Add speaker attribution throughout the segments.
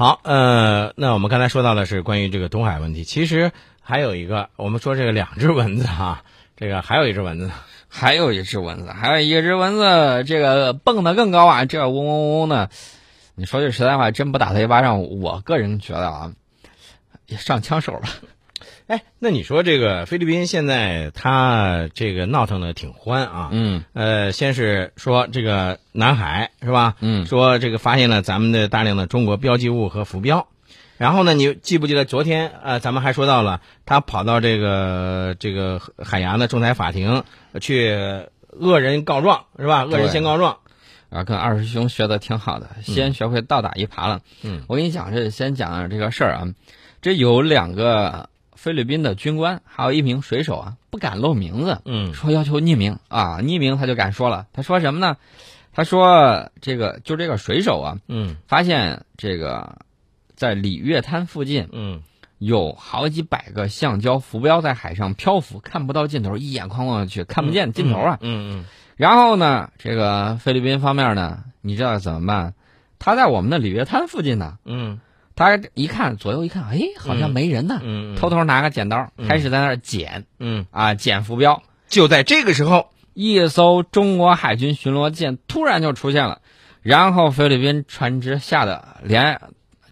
Speaker 1: 好，呃，那我们刚才说到的是关于这个东海问题，其实还有一个，我们说这个两只蚊子啊，这个还有一只蚊子，
Speaker 2: 还有一只蚊子，还有一只蚊子，这个蹦得更高啊，这嗡嗡嗡的。你说句实在话，真不打他一巴掌，我个人觉得啊，也上枪手了。
Speaker 1: 哎，那你说这个菲律宾现在他这个闹腾的挺欢啊，
Speaker 2: 嗯
Speaker 1: 呃，先是说这个南海是吧？
Speaker 2: 嗯
Speaker 1: 说这个发现了咱们的大量的中国标记物和浮标，然后呢，你记不记得昨天呃，咱们还说到了他跑到这个这个海牙的仲裁法庭去恶人告状是吧？恶人先告状，
Speaker 2: 啊，跟二师兄学的挺好的，先学会倒打一耙了。
Speaker 1: 嗯
Speaker 2: 我跟你讲，这先讲这个事儿啊，这有两个菲律宾的军官，还有一名水手啊，不敢露名字，
Speaker 1: 嗯
Speaker 2: 说要求匿名啊，匿名他就敢说了，他说什么呢？他说这个就这个水手啊，
Speaker 1: 嗯
Speaker 2: 发现这个在里月滩附近
Speaker 1: 嗯
Speaker 2: 有好几百个橡胶浮标在海上漂浮，看不到尽头，一眼框过去看不见尽头啊。
Speaker 1: 嗯嗯
Speaker 2: 然后呢，这个菲律宾方面呢，你知道怎么办？他在我们的里约滩附近呢，
Speaker 1: 嗯
Speaker 2: 他一看左右一看，哎，好像没人呢，偷偷拿个剪刀
Speaker 1: 嗯
Speaker 2: 开始在那儿剪
Speaker 1: 嗯，
Speaker 2: 啊，剪浮标。
Speaker 1: 就在这个时候，
Speaker 2: 一艘中国海军巡逻舰突然就出现了，然后菲律宾船只吓得连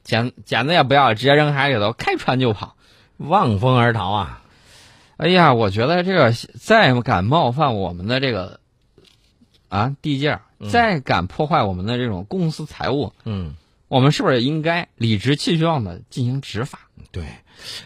Speaker 2: 剪剪子也不要，直接扔海里头，开船就跑。
Speaker 1: 望风而逃啊！
Speaker 2: 哎呀，我觉得这个再敢冒犯我们的这个啊地界儿，
Speaker 1: 嗯
Speaker 2: 再敢破坏我们的这种公司财物，
Speaker 1: 嗯。
Speaker 2: 我们是不是应该理直气壮的进行执法？
Speaker 1: 对，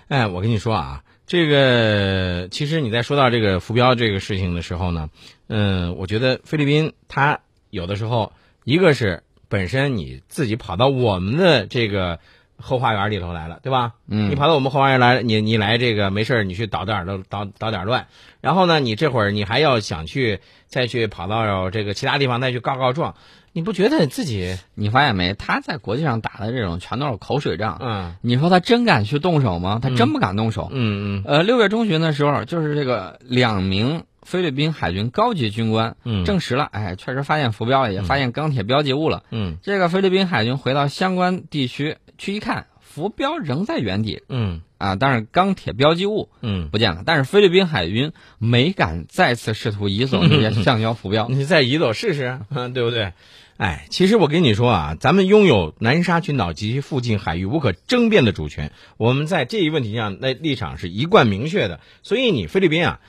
Speaker 1: 哎，我跟你说啊，这个其实你在说到这个浮标这个事情的时候呢，嗯，我觉得菲律宾它有的时候，一个是本身你自己跑到我们的这个后花园里头来了，对吧？
Speaker 2: 嗯
Speaker 1: 你跑到我们后花园来，你你来这个没事儿你去捣点儿捣捣捣点儿乱，然后呢，你这会儿你还要想去再去跑到这个其他地方再去告告状，你不觉得自己
Speaker 2: 你发现没？他在国际上打的这种全都是口水仗。
Speaker 1: 嗯
Speaker 2: 你说他真敢去动手吗？他真不敢动手。
Speaker 1: 嗯嗯
Speaker 2: 呃，六月中旬的时候，就是这个两名菲律宾海军高级军官
Speaker 1: 嗯
Speaker 2: 证实了，哎，确实发现浮标了，也发现钢铁标记物了。
Speaker 1: 嗯
Speaker 2: 这个菲律宾海军回到相关地区去一看，浮标仍在原地
Speaker 1: 嗯
Speaker 2: 啊，但是钢铁标记物
Speaker 1: 嗯，
Speaker 2: 不见了。但是菲律宾海军没敢再次试图移走这些橡胶浮标。
Speaker 1: 你再移走试试，嗯，对不对？哎，其实我跟你说啊，咱们拥有南沙群岛及其附近海域无可争辩的主权，我们在这一问题上那立场是一贯明确的。所以你菲律宾啊，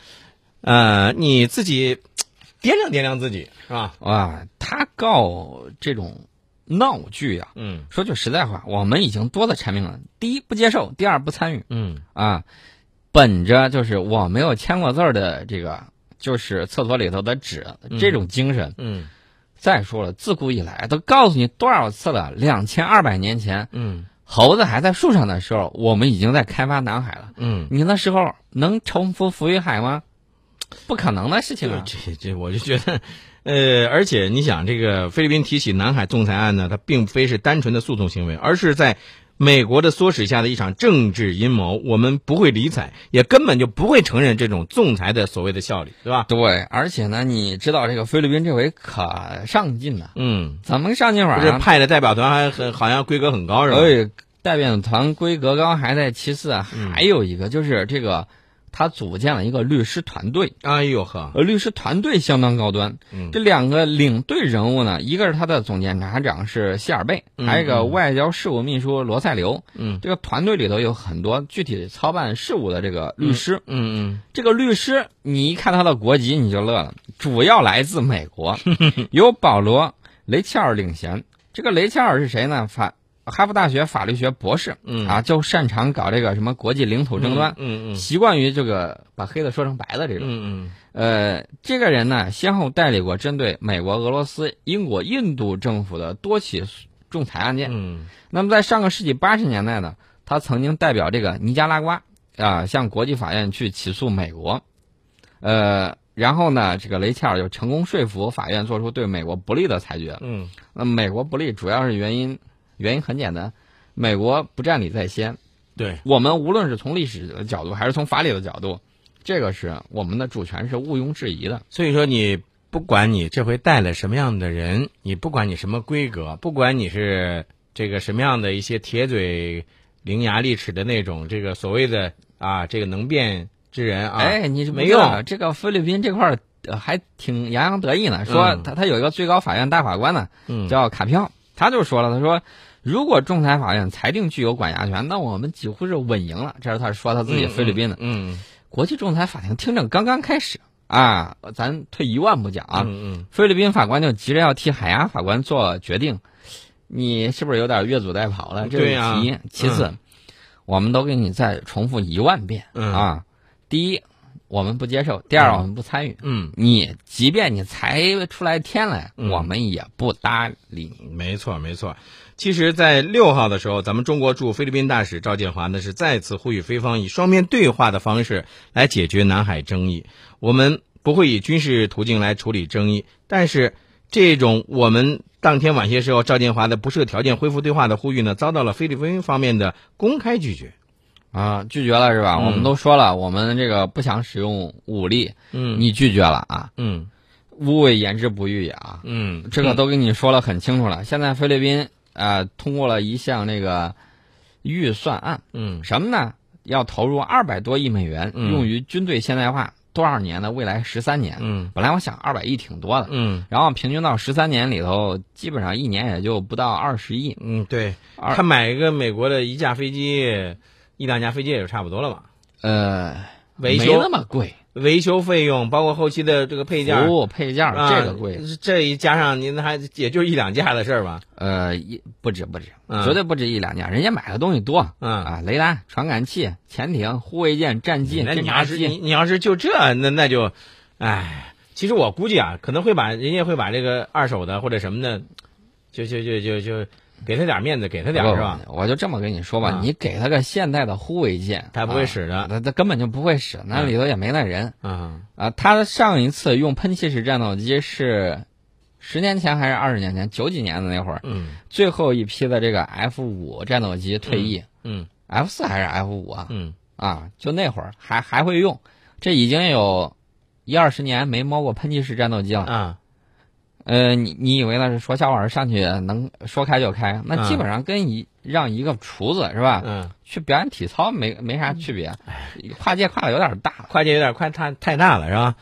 Speaker 1: 呃，你自己掂量掂量自己，是吧？
Speaker 2: 啊，他告这种闹剧呀、
Speaker 1: 嗯
Speaker 2: 说句实在话，我们已经多次阐明了：第一，不接受；第二，不参与。
Speaker 1: 嗯
Speaker 2: 啊，本着就是我没有签过字儿的这个，就是厕所里头的纸这种精神。
Speaker 1: 嗯
Speaker 2: 再说了，自古以来都告诉你多少次了，两千二百年前
Speaker 1: 嗯
Speaker 2: 猴子还在树上的时候，我们已经在开发南海了。
Speaker 1: 嗯，
Speaker 2: 你那时候能重复浮于海吗？不可能的事情啊！
Speaker 1: 这这我就觉得。呃，而且你想，这个菲律宾提起南海仲裁案呢，它并非是单纯的诉讼行为，而是在美国的唆使下的一场政治阴谋。我们不会理睬，也根本就不会承认这种仲裁的所谓的效力，对吧？
Speaker 2: 对，而且呢，你知道这个菲律宾这回可上进了，
Speaker 1: 嗯，
Speaker 2: 怎么个上进法
Speaker 1: 不是
Speaker 2: 啊？
Speaker 1: 派的代表团还很好像规格很高，是吧？
Speaker 2: 哎，代表团规格高还在其次啊，
Speaker 1: 嗯
Speaker 2: 还有一个就是这个，他组建了一个律师团队，
Speaker 1: 哎呦呵，
Speaker 2: 呃，律师团队相当高端。
Speaker 1: 嗯
Speaker 2: 这两个领队人物呢，一个是他的总检察长是希尔贝，
Speaker 1: 嗯
Speaker 2: 还有一个
Speaker 1: 嗯
Speaker 2: 外交事务秘书罗塞留。
Speaker 1: 嗯
Speaker 2: 这个团队里头有很多具体操办事务的这个律师。
Speaker 1: 嗯
Speaker 2: 这个律师，你一看他的国籍你就乐了，主要来自美国，由保罗·雷切尔领衔。这个雷切尔是谁呢？法哈佛大学法律学博士，
Speaker 1: 嗯
Speaker 2: 啊，就擅长搞这个什么国际领土争端，
Speaker 1: 嗯嗯
Speaker 2: 习惯于这个把黑的说成白的这种。
Speaker 1: 嗯
Speaker 2: 呃，这个人呢，先后代理过针对美国、俄罗斯、英国、印度政府的多起仲裁案件。
Speaker 1: 嗯
Speaker 2: 那么在上个世纪八十年代呢，他曾经代表这个尼加拉瓜啊、向国际法院去起诉美国，呃，然后呢，这个雷切尔就成功说服法院做出对美国不利的裁决。
Speaker 1: 嗯
Speaker 2: 那美国不利主要是原因，原因很简单，美国不占理在先。
Speaker 1: 对，
Speaker 2: 我们无论是从历史的角度还是从法理的角度，这个是我们的主权是毋庸置疑的。
Speaker 1: 所以说你不管你这回带了什么样的人，你不管你什么规格，不管你是这个什么样的一些铁嘴伶牙俐齿的那种这个所谓的啊这个能辩之人啊，
Speaker 2: 哎，你
Speaker 1: 没
Speaker 2: 用
Speaker 1: 用
Speaker 2: 这个菲律宾这块还挺洋洋得意呢，说
Speaker 1: 嗯
Speaker 2: 他他有一个最高法院大法官呢，
Speaker 1: 嗯
Speaker 2: 叫卡票，他就说了，他说如果仲裁法院裁定具有管辖权，那我们几乎是稳赢了。这是他说他自己菲律宾的。
Speaker 1: 嗯
Speaker 2: 国际仲裁法庭听证刚刚开始啊，咱退一万步讲啊，
Speaker 1: 嗯
Speaker 2: 菲律宾法官就急着要替海牙法官做决定，你是不是有点越俎代庖了？这是其一，其次，我们都给你再重复一万遍、
Speaker 1: 嗯
Speaker 2: 啊。第一，我们不接受；第二，
Speaker 1: 嗯
Speaker 2: 我们不参与。
Speaker 1: 嗯
Speaker 2: 你即便你裁出来天来，
Speaker 1: 嗯
Speaker 2: 我们也不搭理你。
Speaker 1: 嗯，没错没错。其实，在六号的时候，咱们中国驻菲律宾大使赵建华呢是再次呼吁菲方以双边对话的方式来解决南海争议。我们不会以军事途径来处理争议，但是这种我们当天晚些时候赵建华的不设条件恢复对话的呼吁呢，遭到了菲律宾方面的公开拒绝。
Speaker 2: 啊，拒绝了是吧？
Speaker 1: 嗯
Speaker 2: 我们都说了，我们这个不想使用武力，
Speaker 1: 嗯
Speaker 2: 你拒绝了啊，
Speaker 1: 嗯
Speaker 2: 无谓言之不预也啊。
Speaker 1: 嗯，
Speaker 2: 这个都跟你说了很清楚了。现在菲律宾呃通过了一项那个预算案，
Speaker 1: 嗯
Speaker 2: 什么呢？要投入二百多亿美元，
Speaker 1: 嗯
Speaker 2: 用于军队现代化，多少年呢？未来十三年。
Speaker 1: 嗯
Speaker 2: 本来我想二百亿挺多的，
Speaker 1: 嗯
Speaker 2: 然后平均到十三年里头，基本上一年也就不到二十亿。
Speaker 1: 嗯，对他买一个美国的一架飞机，一两架飞机也就差不多了吧。
Speaker 2: 呃，
Speaker 1: 维修
Speaker 2: 那么贵，
Speaker 1: 维修费用，包括后期的这个配件，
Speaker 2: 服务配件
Speaker 1: 啊
Speaker 2: 这个贵。
Speaker 1: 这一加上您还也就一两架的事儿吧？
Speaker 2: 呃，一不止不止，
Speaker 1: 嗯
Speaker 2: 绝对不止一两架，人家买的东西多。
Speaker 1: 嗯，
Speaker 2: 啊，雷达、传感器、潜艇、护卫舰、战机、
Speaker 1: 那你要是你，你要是就这，那那就，唉，其实我估计啊，可能会把人家会把这个二手的或者什么的，就就就就就给他点面子，给他点是吧？？
Speaker 2: 我就这么跟你说吧，
Speaker 1: 啊
Speaker 2: 你给他个现代的护卫舰，
Speaker 1: 他不会使的
Speaker 2: 啊他他根本就不会使，那
Speaker 1: 嗯
Speaker 2: 里头也没那人
Speaker 1: 啊，
Speaker 2: 啊。他上一次用喷气式战斗机是十年前还是二十年前？九几年的那会儿，
Speaker 1: 嗯
Speaker 2: 最后一批的这个 F 五战斗机退役
Speaker 1: 嗯
Speaker 2: ，F 四还是 F 五啊？
Speaker 1: 嗯
Speaker 2: 啊，就那会儿还还会用，这已经有一二十年没摸过喷气式战斗机了。
Speaker 1: 啊，
Speaker 2: 呃，你你以为那是说小碗上去能说开就开？那基本上跟一让一个厨子是吧，
Speaker 1: 嗯，
Speaker 2: 去表演体操没没啥区别，跨界跨的有点大。
Speaker 1: 跨界有点快太太大了是吧？